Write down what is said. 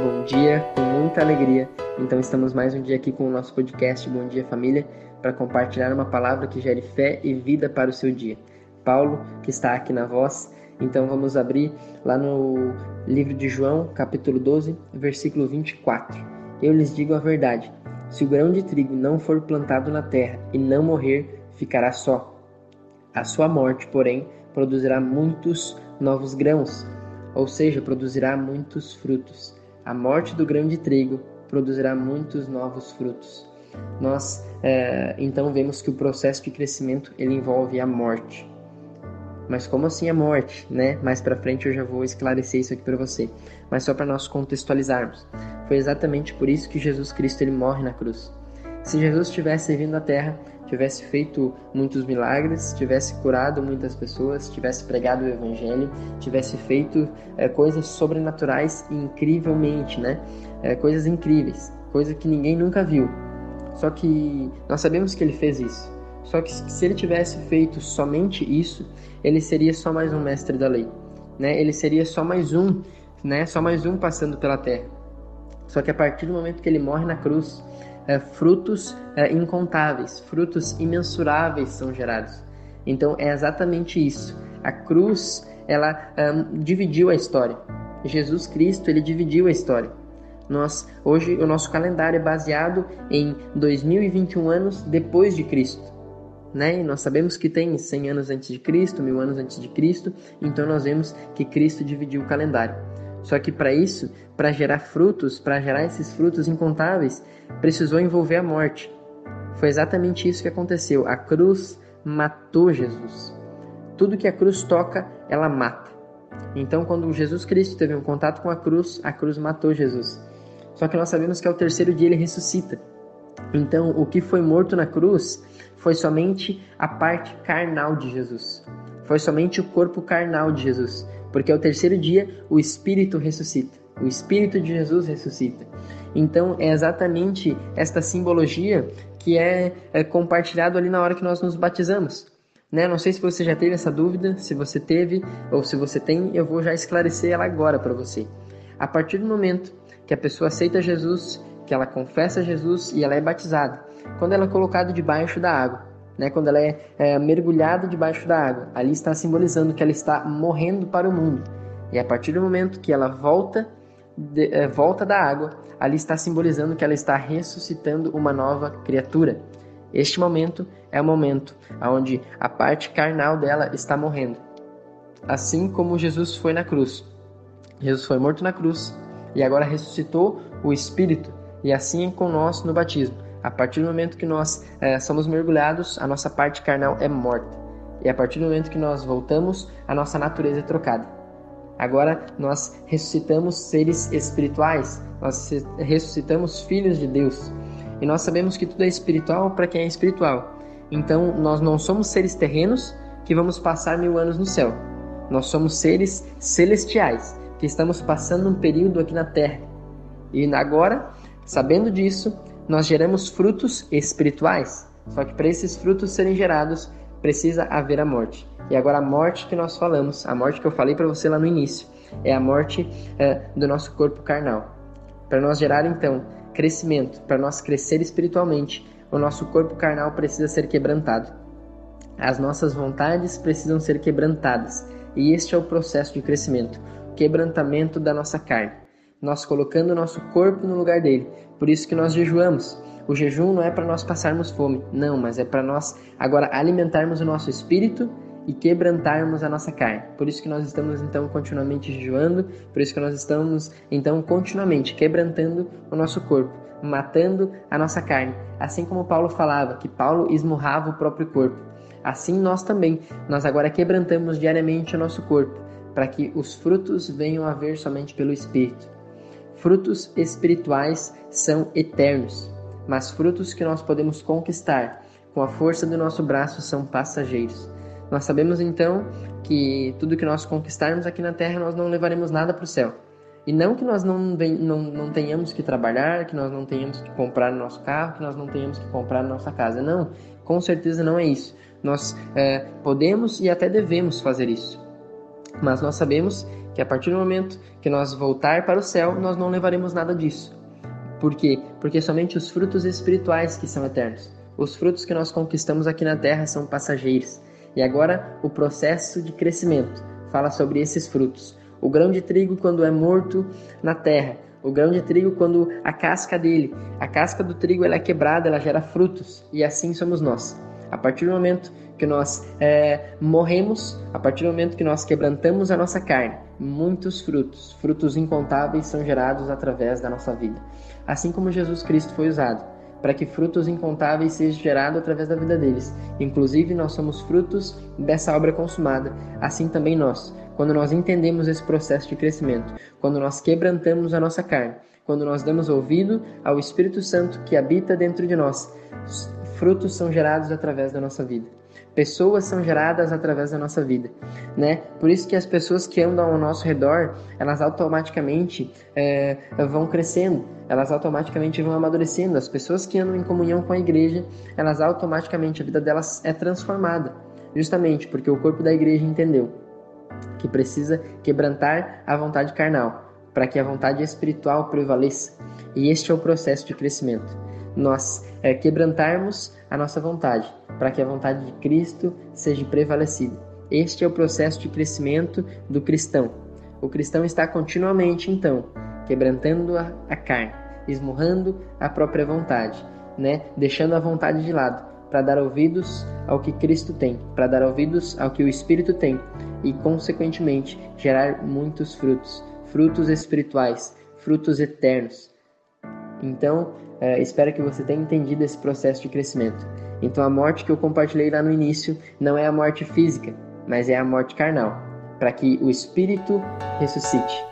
bom dia, com muita alegria. Então estamos mais um dia aqui com o nosso podcast Bom Dia Família para compartilhar uma palavra que gere fé e vida para o seu dia. Paulo, que está aqui na voz, então vamos abrir lá no livro de João, capítulo 12, versículo 24. Eu lhes digo a verdade: se o grão de trigo não for plantado na terra e não morrer, ficará só. A sua morte, porém, produzirá muitos novos grãos ou seja, produzirá muitos frutos. A morte do grão de trigo produzirá muitos novos frutos. Nós é, então vemos que o processo de crescimento ele envolve a morte. Mas como assim a morte, né? Mais para frente eu já vou esclarecer isso aqui para você. Mas só para nós contextualizarmos. Foi exatamente por isso que Jesus Cristo ele morre na cruz. Se Jesus tivesse vindo à Terra, tivesse feito muitos milagres, tivesse curado muitas pessoas, tivesse pregado o Evangelho, tivesse feito é, coisas sobrenaturais incrivelmente, né? É, coisas incríveis, coisa que ninguém nunca viu. Só que nós sabemos que ele fez isso. Só que se ele tivesse feito somente isso, ele seria só mais um mestre da lei, né? Ele seria só mais um, né? Só mais um passando pela terra. Só que a partir do momento que ele morre na cruz, é, frutos é, incontáveis, frutos imensuráveis são gerados. Então é exatamente isso. A cruz ela um, dividiu a história. Jesus Cristo ele dividiu a história. Nós hoje o nosso calendário é baseado em 2021 anos depois de Cristo. Né? E nós sabemos que tem 100 anos antes de Cristo, mil anos antes de Cristo, então nós vemos que Cristo dividiu o calendário. Só que para isso, para gerar frutos, para gerar esses frutos incontáveis, precisou envolver a morte. Foi exatamente isso que aconteceu. A cruz matou Jesus. Tudo que a cruz toca, ela mata. Então, quando Jesus Cristo teve um contato com a cruz, a cruz matou Jesus. Só que nós sabemos que ao terceiro dia ele ressuscita. Então, o que foi morto na cruz foi somente a parte carnal de Jesus. Foi somente o corpo carnal de Jesus porque ao terceiro dia o Espírito ressuscita. O Espírito de Jesus ressuscita. Então é exatamente esta simbologia que é, é compartilhado ali na hora que nós nos batizamos. Né? Não sei se você já teve essa dúvida, se você teve ou se você tem, eu vou já esclarecer ela agora para você. A partir do momento que a pessoa aceita Jesus, que ela confessa Jesus e ela é batizada, quando ela é colocada debaixo da água, né, quando ela é, é mergulhada debaixo da água. Ali está simbolizando que ela está morrendo para o mundo. E a partir do momento que ela volta, de, é, volta da água, ali está simbolizando que ela está ressuscitando uma nova criatura. Este momento é o momento onde a parte carnal dela está morrendo. Assim como Jesus foi na cruz. Jesus foi morto na cruz e agora ressuscitou o Espírito, e assim é com nós no batismo. A partir do momento que nós é, somos mergulhados, a nossa parte carnal é morta. E a partir do momento que nós voltamos, a nossa natureza é trocada. Agora nós ressuscitamos seres espirituais, nós ressuscitamos filhos de Deus. E nós sabemos que tudo é espiritual para quem é espiritual. Então nós não somos seres terrenos que vamos passar mil anos no céu. Nós somos seres celestiais que estamos passando um período aqui na terra. E agora, sabendo disso, nós geramos frutos espirituais. Só que para esses frutos serem gerados, precisa haver a morte. E agora a morte que nós falamos, a morte que eu falei para você lá no início, é a morte é, do nosso corpo carnal. Para nós gerar então crescimento, para nós crescer espiritualmente, o nosso corpo carnal precisa ser quebrantado. As nossas vontades precisam ser quebrantadas. E este é o processo de crescimento, quebrantamento da nossa carne nós colocando o nosso corpo no lugar dele. Por isso que nós jejuamos. O jejum não é para nós passarmos fome, não, mas é para nós agora alimentarmos o nosso espírito e quebrantarmos a nossa carne. Por isso que nós estamos então continuamente jejuando, por isso que nós estamos então continuamente quebrantando o nosso corpo, matando a nossa carne. Assim como Paulo falava que Paulo esmurrava o próprio corpo. Assim nós também, nós agora quebrantamos diariamente o nosso corpo, para que os frutos venham a ver somente pelo espírito. Frutos espirituais são eternos, mas frutos que nós podemos conquistar com a força do nosso braço são passageiros. Nós sabemos então que tudo que nós conquistarmos aqui na terra nós não levaremos nada para o céu. E não que nós não, não, não tenhamos que trabalhar, que nós não tenhamos que comprar nosso carro, que nós não tenhamos que comprar nossa casa. Não, com certeza não é isso. Nós é, podemos e até devemos fazer isso. Mas nós sabemos que a partir do momento que nós voltar para o céu, nós não levaremos nada disso. Por quê? Porque somente os frutos espirituais que são eternos. Os frutos que nós conquistamos aqui na terra são passageiros. E agora o processo de crescimento fala sobre esses frutos. O grão de trigo quando é morto na terra, o grão de trigo quando a casca dele, a casca do trigo ela é quebrada, ela gera frutos. E assim somos nós. A partir do momento que nós é, morremos, a partir do momento que nós quebrantamos a nossa carne, muitos frutos, frutos incontáveis são gerados através da nossa vida. Assim como Jesus Cristo foi usado para que frutos incontáveis sejam gerados através da vida deles. Inclusive, nós somos frutos dessa obra consumada. Assim também nós, quando nós entendemos esse processo de crescimento, quando nós quebrantamos a nossa carne, quando nós damos ouvido ao Espírito Santo que habita dentro de nós, frutos são gerados através da nossa vida. Pessoas são geradas através da nossa vida, né? Por isso que as pessoas que andam ao nosso redor, elas automaticamente é, vão crescendo, elas automaticamente vão amadurecendo. As pessoas que andam em comunhão com a igreja, elas automaticamente a vida delas é transformada, justamente porque o corpo da igreja entendeu que precisa quebrantar a vontade carnal para que a vontade espiritual prevaleça. E este é o processo de crescimento. Nós é, quebrantarmos a nossa vontade, para que a vontade de Cristo seja prevalecida. Este é o processo de crescimento do cristão. O cristão está continuamente, então, quebrantando a, a carne, esmurrando a própria vontade, né? deixando a vontade de lado, para dar ouvidos ao que Cristo tem, para dar ouvidos ao que o Espírito tem e, consequentemente, gerar muitos frutos, frutos espirituais, frutos eternos. Então, é, espero que você tenha entendido esse processo de crescimento. Então, a morte que eu compartilhei lá no início não é a morte física, mas é a morte carnal, para que o espírito ressuscite.